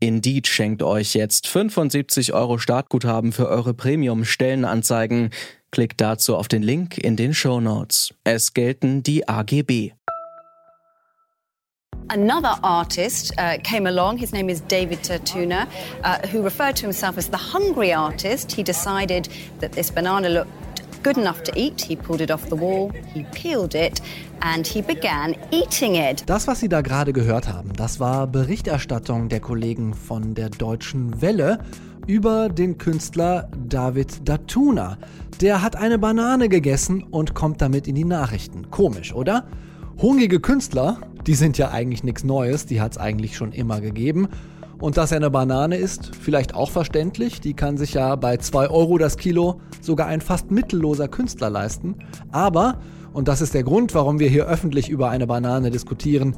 Indeed schenkt euch jetzt 75 Euro Startguthaben für eure Premium-Stellenanzeigen. Klickt dazu auf den Link in den Show Notes. Es gelten die AGB. Another artist uh, came along. His name is David Tertuna, uh, who referred to himself as the hungry artist. He decided that this banana looked good enough to eat. He pulled it off the wall, he peeled it, and he began eating it. Das, was Sie da gerade gehört haben, das war Berichterstattung der Kollegen von der Deutschen Welle über den Künstler David Datuna. Der hat eine Banane gegessen und kommt damit in die Nachrichten. Komisch, oder? Hungrige Künstler, die sind ja eigentlich nichts Neues, die hat es eigentlich schon immer gegeben. Und dass er eine Banane ist, vielleicht auch verständlich. Die kann sich ja bei 2 Euro das Kilo sogar ein fast mittelloser Künstler leisten. Aber, und das ist der Grund, warum wir hier öffentlich über eine Banane diskutieren,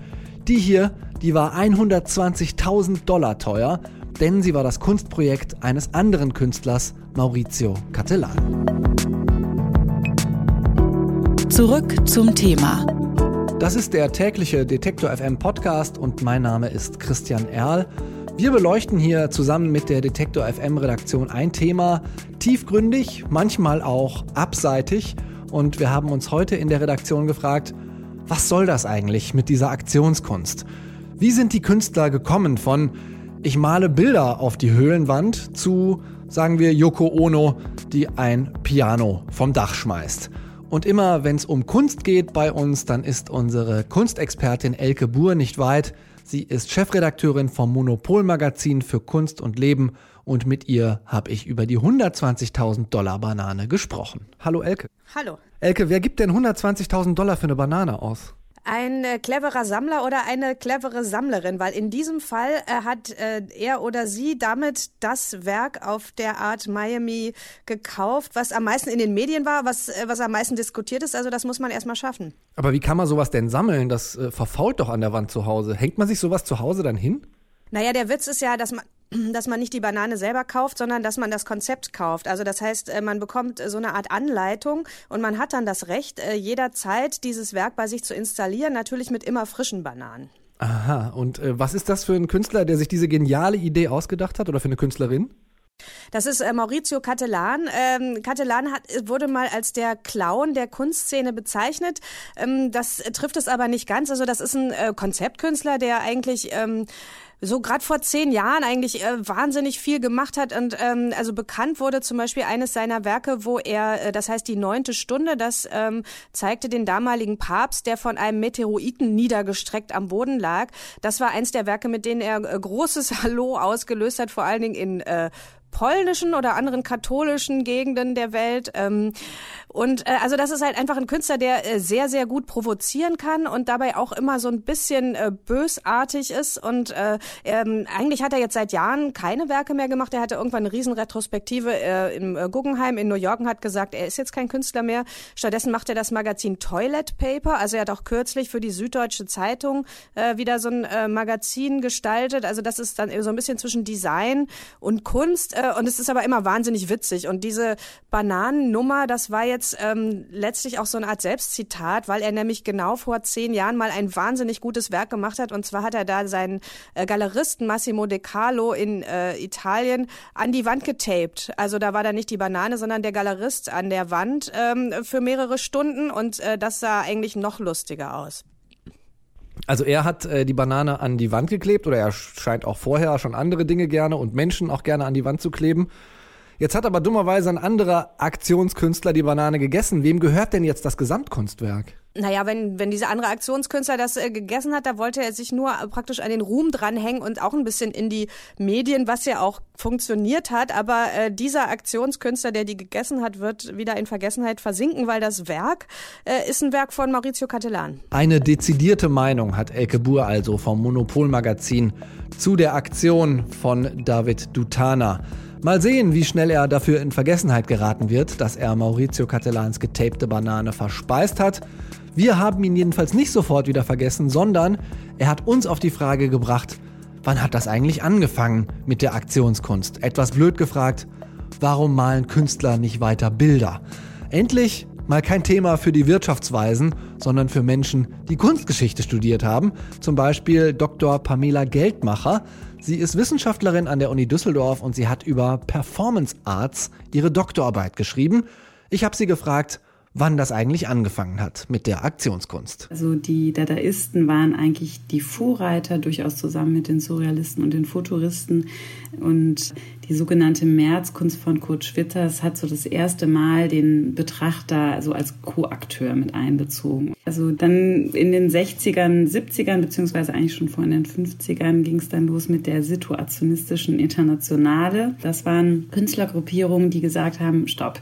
die hier, die war 120.000 Dollar teuer, denn sie war das Kunstprojekt eines anderen Künstlers, Maurizio Cattelan. Zurück zum Thema. Das ist der tägliche Detektor FM Podcast und mein Name ist Christian Erl. Wir beleuchten hier zusammen mit der Detektor FM Redaktion ein Thema tiefgründig, manchmal auch abseitig und wir haben uns heute in der Redaktion gefragt, was soll das eigentlich mit dieser Aktionskunst? Wie sind die Künstler gekommen von ich male Bilder auf die Höhlenwand zu, sagen wir, Yoko Ono, die ein Piano vom Dach schmeißt? Und immer wenn es um Kunst geht bei uns, dann ist unsere Kunstexpertin Elke Buhr nicht weit. Sie ist Chefredakteurin vom Monopol-Magazin für Kunst und Leben und mit ihr habe ich über die 120.000 Dollar Banane gesprochen. Hallo Elke. Hallo. Elke, wer gibt denn 120.000 Dollar für eine Banane aus? Ein äh, cleverer Sammler oder eine clevere Sammlerin, weil in diesem Fall äh, hat äh, er oder sie damit das Werk auf der Art Miami gekauft, was am meisten in den Medien war, was, äh, was am meisten diskutiert ist. Also das muss man erstmal schaffen. Aber wie kann man sowas denn sammeln? Das äh, verfault doch an der Wand zu Hause. Hängt man sich sowas zu Hause dann hin? Naja, der Witz ist ja, dass man dass man nicht die Banane selber kauft, sondern dass man das Konzept kauft. Also das heißt, äh, man bekommt so eine Art Anleitung und man hat dann das Recht, äh, jederzeit dieses Werk bei sich zu installieren, natürlich mit immer frischen Bananen. Aha, und äh, was ist das für ein Künstler, der sich diese geniale Idee ausgedacht hat oder für eine Künstlerin? Das ist äh, Maurizio Cattelan. Ähm, Cattelan hat, wurde mal als der Clown der Kunstszene bezeichnet. Ähm, das trifft es aber nicht ganz. Also das ist ein äh, Konzeptkünstler, der eigentlich ähm, so gerade vor zehn Jahren eigentlich äh, wahnsinnig viel gemacht hat und ähm, also bekannt wurde zum Beispiel eines seiner Werke, wo er, äh, das heißt die neunte Stunde, das ähm, zeigte den damaligen Papst, der von einem Meteoriten niedergestreckt am Boden lag. Das war eins der Werke, mit denen er äh, großes Hallo ausgelöst hat, vor allen Dingen in äh, polnischen oder anderen katholischen Gegenden der Welt. Ähm, und äh, also das ist halt einfach ein Künstler, der äh, sehr, sehr gut provozieren kann und dabei auch immer so ein bisschen äh, bösartig ist. Und äh, ähm, eigentlich hat er jetzt seit Jahren keine Werke mehr gemacht. Er hatte irgendwann eine Riesenretrospektive äh, im äh, Guggenheim in New York und hat gesagt, er ist jetzt kein Künstler mehr. Stattdessen macht er das Magazin Toilet Paper. Also er hat auch kürzlich für die Süddeutsche Zeitung äh, wieder so ein äh, Magazin gestaltet. Also das ist dann so ein bisschen zwischen Design und Kunst. Äh, und es ist aber immer wahnsinnig witzig. Und diese Bananennummer, das war jetzt jetzt ähm, letztlich auch so eine Art Selbstzitat, weil er nämlich genau vor zehn Jahren mal ein wahnsinnig gutes Werk gemacht hat. Und zwar hat er da seinen äh, Galeristen Massimo De Carlo in äh, Italien an die Wand getaped. Also da war da nicht die Banane, sondern der Galerist an der Wand ähm, für mehrere Stunden. Und äh, das sah eigentlich noch lustiger aus. Also er hat äh, die Banane an die Wand geklebt oder er scheint auch vorher schon andere Dinge gerne und Menschen auch gerne an die Wand zu kleben. Jetzt hat aber dummerweise ein anderer Aktionskünstler die Banane gegessen. Wem gehört denn jetzt das Gesamtkunstwerk? Naja, wenn, wenn dieser andere Aktionskünstler das äh, gegessen hat, da wollte er sich nur äh, praktisch an den Ruhm dranhängen und auch ein bisschen in die Medien, was ja auch funktioniert hat. Aber äh, dieser Aktionskünstler, der die gegessen hat, wird wieder in Vergessenheit versinken, weil das Werk äh, ist ein Werk von Maurizio Cattelan. Eine dezidierte Meinung hat Elke Buhr also vom Monopol-Magazin zu der Aktion von David Dutana. Mal sehen, wie schnell er dafür in Vergessenheit geraten wird, dass er Maurizio Catellans getapte Banane verspeist hat. Wir haben ihn jedenfalls nicht sofort wieder vergessen, sondern er hat uns auf die Frage gebracht, wann hat das eigentlich angefangen mit der Aktionskunst? Etwas blöd gefragt, warum malen Künstler nicht weiter Bilder? Endlich mal kein Thema für die Wirtschaftsweisen, sondern für Menschen, die Kunstgeschichte studiert haben. Zum Beispiel Dr. Pamela Geldmacher. Sie ist Wissenschaftlerin an der Uni Düsseldorf und sie hat über Performance Arts ihre Doktorarbeit geschrieben. Ich habe sie gefragt, wann das eigentlich angefangen hat mit der Aktionskunst. Also die Dadaisten waren eigentlich die Vorreiter, durchaus zusammen mit den Surrealisten und den Futuristen. Und die sogenannte Märzkunst von Kurt Schwitters hat so das erste Mal den Betrachter so als Co-Akteur mit einbezogen. Also dann in den 60ern, 70ern, beziehungsweise eigentlich schon vor in den 50ern ging es dann los mit der situationistischen Internationale. Das waren Künstlergruppierungen, die gesagt haben, stopp,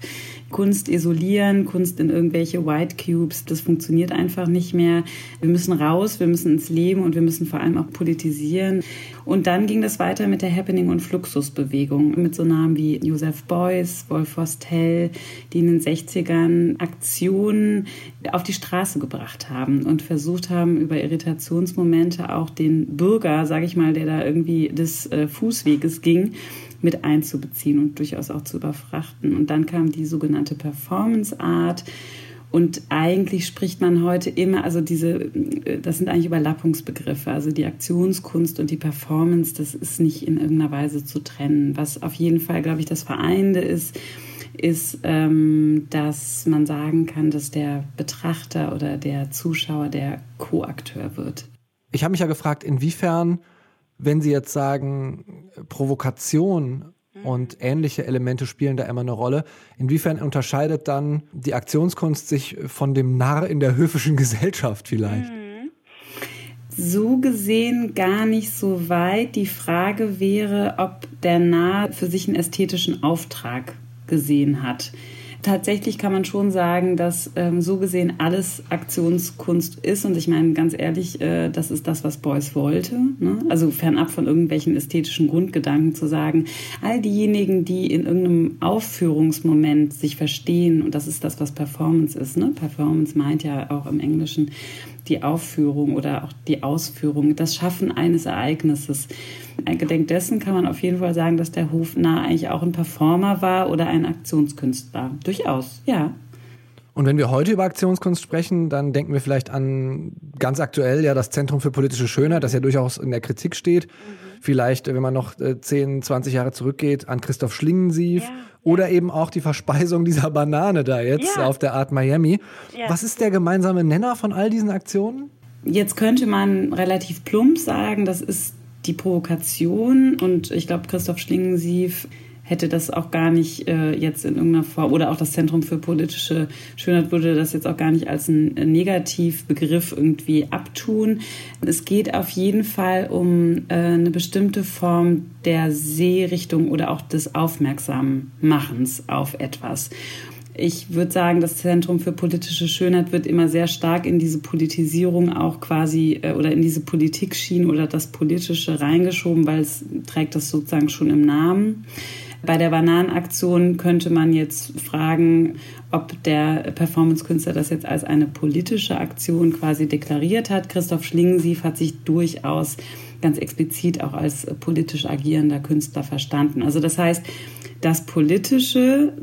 Kunst isolieren, Kunst in irgendwelche White Cubes, das funktioniert einfach nicht mehr. Wir müssen raus, wir müssen ins Leben und wir müssen vor allem auch politisieren. Und dann ging das weiter mit der Happening- und Fluxusbewegung, mit so Namen wie Joseph Beuys, Wolf Hostel, die in den 60ern Aktionen auf die Straße gebracht haben und versucht haben, über Irritationsmomente auch den Bürger, sage ich mal, der da irgendwie des äh, Fußweges ging, mit einzubeziehen und durchaus auch zu überfrachten. Und dann kam die sogenannte Performance Art. Und eigentlich spricht man heute immer, also diese, das sind eigentlich Überlappungsbegriffe. Also die Aktionskunst und die Performance, das ist nicht in irgendeiner Weise zu trennen. Was auf jeden Fall, glaube ich, das Vereinende ist, ist, ähm, dass man sagen kann, dass der Betrachter oder der Zuschauer der Co-Akteur wird. Ich habe mich ja gefragt, inwiefern wenn Sie jetzt sagen, Provokation und ähnliche Elemente spielen da immer eine Rolle. Inwiefern unterscheidet dann die Aktionskunst sich von dem Narr in der höfischen Gesellschaft vielleicht? So gesehen gar nicht so weit. Die Frage wäre, ob der Narr für sich einen ästhetischen Auftrag gesehen hat. Tatsächlich kann man schon sagen, dass ähm, so gesehen alles Aktionskunst ist. Und ich meine, ganz ehrlich, äh, das ist das, was Beuys wollte. Ne? Also fernab von irgendwelchen ästhetischen Grundgedanken zu sagen, all diejenigen, die in irgendeinem Aufführungsmoment sich verstehen, und das ist das, was Performance ist. Ne? Performance meint ja auch im Englischen die Aufführung oder auch die Ausführung, das Schaffen eines Ereignisses. Gedenk dessen kann man auf jeden Fall sagen, dass der Hofnarr eigentlich auch ein Performer war oder ein Aktionskünstler. Durchaus, ja. Und wenn wir heute über Aktionskunst sprechen, dann denken wir vielleicht an ganz aktuell ja das Zentrum für politische Schönheit, das ja durchaus in der Kritik steht. Mhm. Vielleicht, wenn man noch 10, äh, 20 Jahre zurückgeht, an Christoph Schlingensief. Ja. Oder eben auch die Verspeisung dieser Banane da jetzt ja. auf der Art Miami. Ja. Was ist der gemeinsame Nenner von all diesen Aktionen? Jetzt könnte man relativ plump sagen, das ist die Provokation. Und ich glaube, Christoph Schlingensief hätte das auch gar nicht äh, jetzt in irgendeiner Form, oder auch das Zentrum für politische Schönheit würde das jetzt auch gar nicht als ein Negativbegriff irgendwie abtun. Es geht auf jeden Fall um äh, eine bestimmte Form der Sehrichtung oder auch des Aufmerksammachens auf etwas. Ich würde sagen, das Zentrum für politische Schönheit wird immer sehr stark in diese Politisierung auch quasi äh, oder in diese Politikschiene oder das Politische reingeschoben, weil es trägt das sozusagen schon im Namen. Bei der Bananenaktion könnte man jetzt fragen, ob der Performance-Künstler das jetzt als eine politische Aktion quasi deklariert hat. Christoph Schlingensief hat sich durchaus ganz explizit auch als politisch agierender Künstler verstanden. Also das heißt, das Politische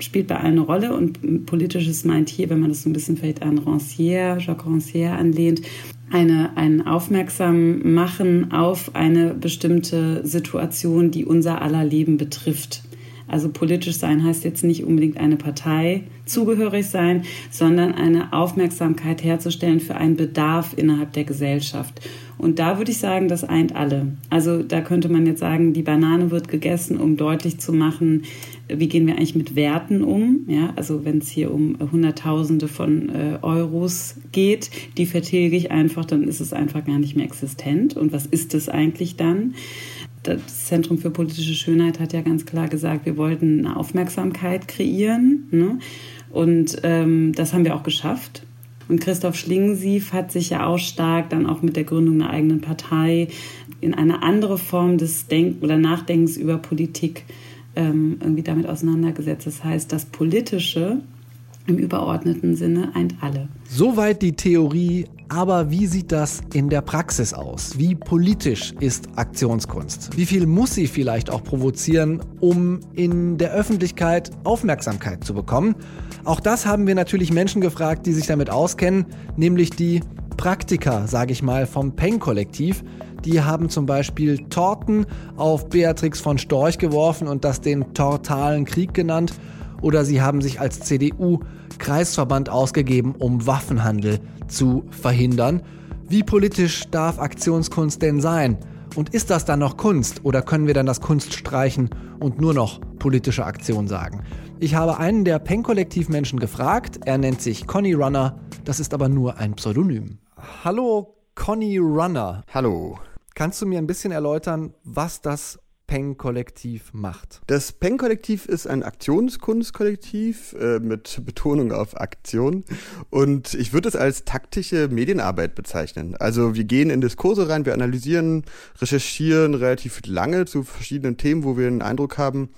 spielt bei allen eine Rolle und Politisches meint hier, wenn man das so ein bisschen vielleicht an Rancière, Jacques Rancière anlehnt, eine, ein Aufmerksam machen auf eine bestimmte Situation, die unser aller Leben betrifft. Also politisch sein heißt jetzt nicht unbedingt eine Partei zugehörig sein, sondern eine Aufmerksamkeit herzustellen für einen Bedarf innerhalb der Gesellschaft. Und da würde ich sagen, das eint alle. Also da könnte man jetzt sagen, die Banane wird gegessen, um deutlich zu machen, wie gehen wir eigentlich mit Werten um. Ja, also wenn es hier um Hunderttausende von äh, Euros geht, die vertilge ich einfach, dann ist es einfach gar nicht mehr existent. Und was ist es eigentlich dann? Das Zentrum für politische Schönheit hat ja ganz klar gesagt, wir wollten eine Aufmerksamkeit kreieren. Ne? Und ähm, das haben wir auch geschafft. Und Christoph Schlingensief hat sich ja auch stark dann auch mit der Gründung einer eigenen Partei in eine andere Form des Denk- oder Nachdenkens über Politik ähm, irgendwie damit auseinandergesetzt. Das heißt, das Politische im überordneten Sinne eint alle. Soweit die Theorie, aber wie sieht das in der Praxis aus? Wie politisch ist Aktionskunst? Wie viel muss sie vielleicht auch provozieren, um in der Öffentlichkeit Aufmerksamkeit zu bekommen? Auch das haben wir natürlich Menschen gefragt, die sich damit auskennen, nämlich die Praktiker, sage ich mal, vom Peng-Kollektiv. Die haben zum Beispiel Torten auf Beatrix von Storch geworfen und das den Tortalen Krieg genannt. Oder sie haben sich als CDU Kreisverband ausgegeben, um Waffenhandel zu verhindern. Wie politisch darf Aktionskunst denn sein? Und ist das dann noch Kunst oder können wir dann das Kunst streichen und nur noch politische Aktion sagen? Ich habe einen der Pen-Kollektiv-Menschen gefragt. Er nennt sich Conny Runner. Das ist aber nur ein Pseudonym. Hallo, Conny Runner. Hallo. Kannst du mir ein bisschen erläutern, was das Peng-Kollektiv macht? Das Peng-Kollektiv ist ein Aktionskunstkollektiv äh, mit Betonung auf Aktion und ich würde es als taktische Medienarbeit bezeichnen. Also wir gehen in Diskurse rein, wir analysieren, recherchieren relativ lange zu verschiedenen Themen, wo wir den Eindruck haben,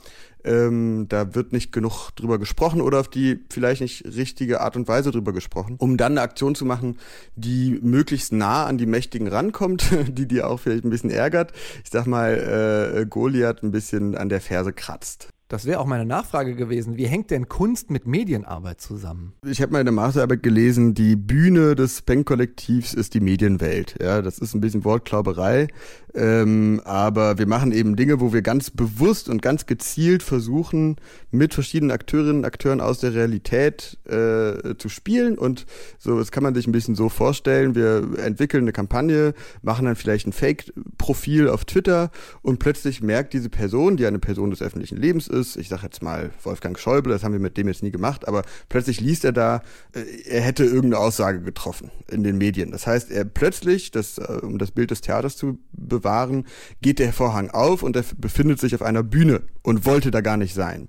ähm, da wird nicht genug drüber gesprochen oder auf die vielleicht nicht richtige Art und Weise drüber gesprochen, um dann eine Aktion zu machen, die möglichst nah an die Mächtigen rankommt, die die auch vielleicht ein bisschen ärgert. Ich sag mal, äh, Goliath ein bisschen an der Ferse kratzt. Das wäre auch meine Nachfrage gewesen. Wie hängt denn Kunst mit Medienarbeit zusammen? Ich habe mal in der Masterarbeit gelesen, die Bühne des Bank-Kollektivs ist die Medienwelt. Ja, das ist ein bisschen Wortklauberei. Ähm, aber wir machen eben Dinge, wo wir ganz bewusst und ganz gezielt versuchen, mit verschiedenen Akteurinnen und Akteuren aus der Realität äh, zu spielen. Und so, das kann man sich ein bisschen so vorstellen. Wir entwickeln eine Kampagne, machen dann vielleicht ein Fake-Profil auf Twitter und plötzlich merkt diese Person, die eine Person des öffentlichen Lebens ist, ich sage jetzt mal Wolfgang Schäuble, das haben wir mit dem jetzt nie gemacht, aber plötzlich liest er da, äh, er hätte irgendeine Aussage getroffen in den Medien. Das heißt, er plötzlich, das, äh, um das Bild des Theaters zu bewahren, geht der Vorhang auf und er befindet sich auf einer Bühne und wollte da gar nicht sein.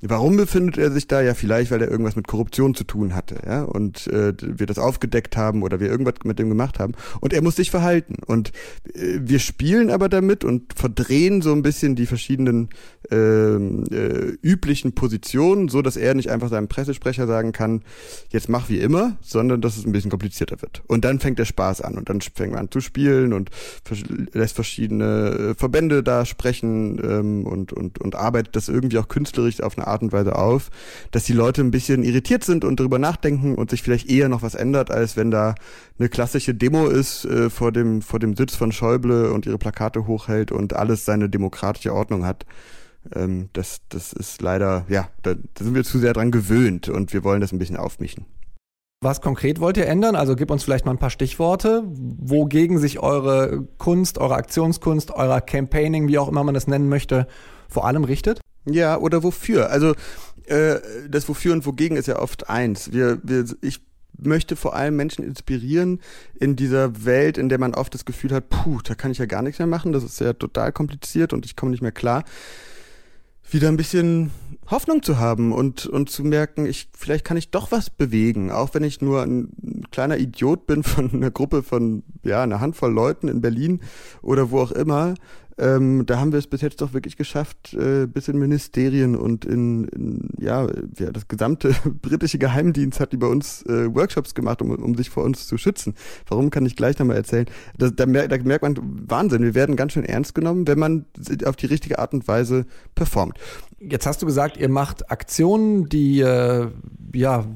Warum befindet er sich da? Ja, vielleicht, weil er irgendwas mit Korruption zu tun hatte, ja, und äh, wir das aufgedeckt haben oder wir irgendwas mit dem gemacht haben. Und er muss sich verhalten. Und äh, wir spielen aber damit und verdrehen so ein bisschen die verschiedenen äh, äh, üblichen Positionen, so dass er nicht einfach seinem Pressesprecher sagen kann, jetzt mach wie immer, sondern dass es ein bisschen komplizierter wird. Und dann fängt der Spaß an und dann fängt man an zu spielen und lässt verschiedene äh, Verbände da sprechen ähm, und, und, und arbeitet das irgendwie auch künstlerisch auf eine Art und Weise auf, dass die Leute ein bisschen irritiert sind und darüber nachdenken und sich vielleicht eher noch was ändert, als wenn da eine klassische Demo ist äh, vor dem vor dem Sitz von Schäuble und ihre Plakate hochhält und alles seine demokratische Ordnung hat. Ähm, das das ist leider ja, da, da sind wir zu sehr dran gewöhnt und wir wollen das ein bisschen aufmischen. Was konkret wollt ihr ändern? Also gib uns vielleicht mal ein paar Stichworte, wogegen sich eure Kunst, eure Aktionskunst, euer Campaigning, wie auch immer man das nennen möchte, vor allem richtet? Ja, oder wofür? Also äh, das Wofür und Wogegen ist ja oft eins. Wir, wir, ich möchte vor allem Menschen inspirieren in dieser Welt, in der man oft das Gefühl hat, puh, da kann ich ja gar nichts mehr machen, das ist ja total kompliziert und ich komme nicht mehr klar wieder ein bisschen Hoffnung zu haben und, und zu merken, ich, vielleicht kann ich doch was bewegen, auch wenn ich nur ein kleiner Idiot bin von einer Gruppe von, ja, einer Handvoll Leuten in Berlin oder wo auch immer. Ähm, da haben wir es bis jetzt doch wirklich geschafft, äh, bis in Ministerien und in, in ja, ja, das gesamte britische Geheimdienst hat über uns äh, Workshops gemacht, um, um sich vor uns zu schützen. Warum kann ich gleich nochmal erzählen? Das, da, mer da merkt man Wahnsinn. Wir werden ganz schön ernst genommen, wenn man auf die richtige Art und Weise performt. Jetzt hast du gesagt, ihr macht Aktionen, die äh, ja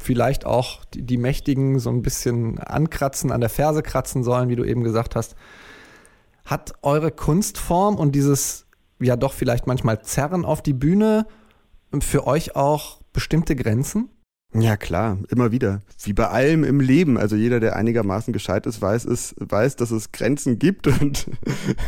vielleicht auch die, die Mächtigen so ein bisschen ankratzen, an der Ferse kratzen sollen, wie du eben gesagt hast. Hat eure Kunstform und dieses ja doch vielleicht manchmal Zerren auf die Bühne für euch auch bestimmte Grenzen? Ja, klar, immer wieder. Wie bei allem im Leben. Also jeder, der einigermaßen gescheit ist, weiß, es, weiß, dass es Grenzen gibt. Und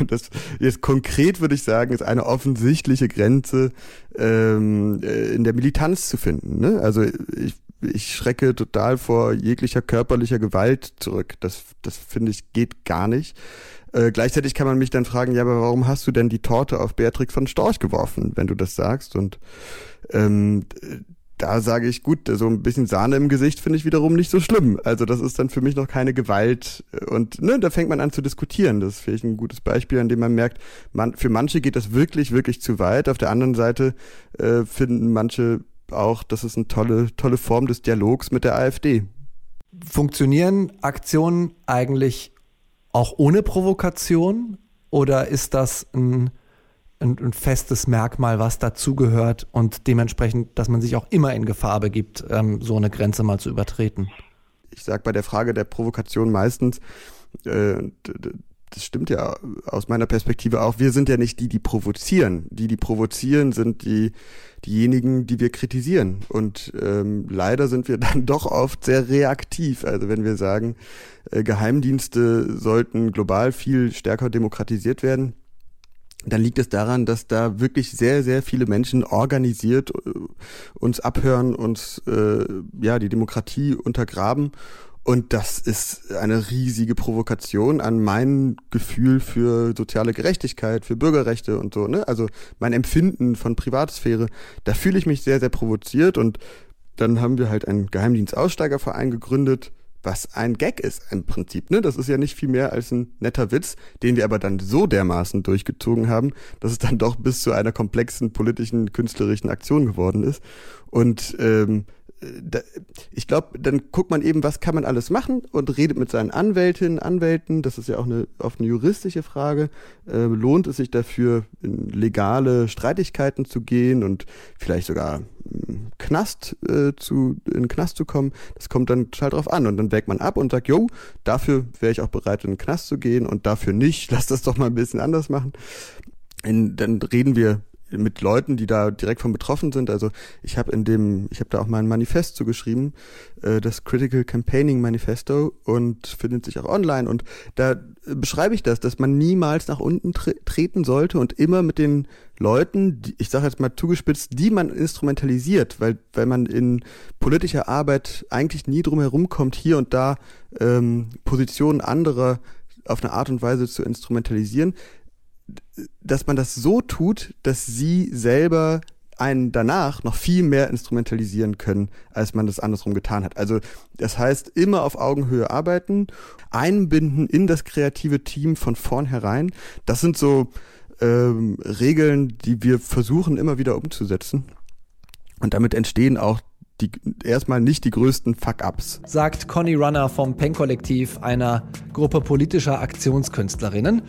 das jetzt konkret würde ich sagen, ist eine offensichtliche Grenze ähm, äh, in der Militanz zu finden. Ne? Also ich, ich schrecke total vor jeglicher körperlicher Gewalt zurück. Das, das finde ich geht gar nicht. Äh, gleichzeitig kann man mich dann fragen, ja, aber warum hast du denn die Torte auf Beatrix von Storch geworfen, wenn du das sagst? Und ähm, da sage ich, gut, so ein bisschen Sahne im Gesicht finde ich wiederum nicht so schlimm. Also das ist dann für mich noch keine Gewalt. Und ne, da fängt man an zu diskutieren. Das ist vielleicht ein gutes Beispiel, an dem man merkt, man, für manche geht das wirklich, wirklich zu weit. Auf der anderen Seite äh, finden manche auch, das ist eine tolle, tolle Form des Dialogs mit der AfD. Funktionieren Aktionen eigentlich auch ohne Provokation? Oder ist das ein ein, ein festes Merkmal, was dazugehört und dementsprechend, dass man sich auch immer in Gefahr begibt, ähm, so eine Grenze mal zu übertreten. Ich sage bei der Frage der Provokation meistens, äh, das stimmt ja aus meiner Perspektive auch, wir sind ja nicht die, die provozieren. Die, die provozieren, sind die diejenigen, die wir kritisieren. Und ähm, leider sind wir dann doch oft sehr reaktiv. Also wenn wir sagen, äh, Geheimdienste sollten global viel stärker demokratisiert werden, dann liegt es daran, dass da wirklich sehr, sehr viele Menschen organisiert äh, uns abhören, uns äh, ja die Demokratie untergraben. Und das ist eine riesige Provokation an mein Gefühl für soziale Gerechtigkeit, für Bürgerrechte und so. Ne? Also mein Empfinden von Privatsphäre, da fühle ich mich sehr, sehr provoziert. Und dann haben wir halt einen Geheimdienstaussteigerverein gegründet, was ein Gag ist im Prinzip. Ne? Das ist ja nicht viel mehr als ein netter Witz, den wir aber dann so dermaßen durchgezogen haben, dass es dann doch bis zu einer komplexen politischen, künstlerischen Aktion geworden ist. Und ähm, ich glaube, dann guckt man eben, was kann man alles machen und redet mit seinen Anwältinnen, Anwälten. Das ist ja auch eine oft eine juristische Frage. Äh, lohnt es sich dafür, in legale Streitigkeiten zu gehen und vielleicht sogar Knast äh, zu in Knast zu kommen? Das kommt dann total drauf an und dann wägt man ab und sagt, jo, dafür wäre ich auch bereit, in den Knast zu gehen und dafür nicht. Lass das doch mal ein bisschen anders machen. Und dann reden wir mit Leuten, die da direkt von betroffen sind. Also ich habe in dem, ich habe da auch mal ein Manifest zugeschrieben, äh, das Critical Campaigning Manifesto und findet sich auch online. Und da beschreibe ich das, dass man niemals nach unten tre treten sollte und immer mit den Leuten, die, ich sage jetzt mal zugespitzt, die man instrumentalisiert, weil weil man in politischer Arbeit eigentlich nie drum herum kommt, hier und da ähm, Positionen anderer auf eine Art und Weise zu instrumentalisieren, dass man das so tut, dass sie selber einen danach noch viel mehr instrumentalisieren können, als man das andersrum getan hat. Also das heißt, immer auf Augenhöhe arbeiten, einbinden in das kreative Team von vornherein. Das sind so ähm, Regeln, die wir versuchen immer wieder umzusetzen. Und damit entstehen auch die, erstmal nicht die größten Fuck-ups. Sagt Conny Runner vom Pen-Kollektiv, einer Gruppe politischer Aktionskünstlerinnen.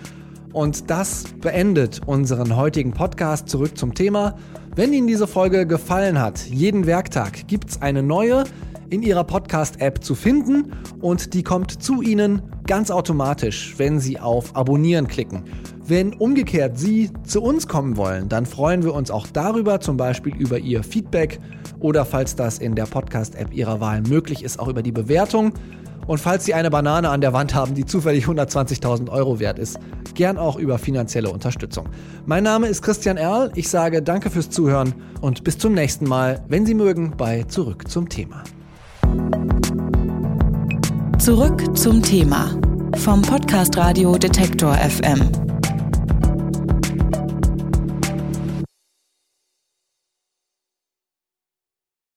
Und das beendet unseren heutigen Podcast zurück zum Thema. Wenn Ihnen diese Folge gefallen hat, jeden Werktag gibt es eine neue in Ihrer Podcast-App zu finden und die kommt zu Ihnen ganz automatisch, wenn Sie auf Abonnieren klicken. Wenn umgekehrt Sie zu uns kommen wollen, dann freuen wir uns auch darüber, zum Beispiel über Ihr Feedback oder falls das in der Podcast-App Ihrer Wahl möglich ist, auch über die Bewertung. Und falls Sie eine Banane an der Wand haben, die zufällig 120.000 Euro wert ist, gern auch über finanzielle Unterstützung. Mein Name ist Christian Erl. Ich sage danke fürs Zuhören und bis zum nächsten Mal, wenn Sie mögen, bei Zurück zum Thema. Zurück zum Thema vom Podcast Radio Detektor FM.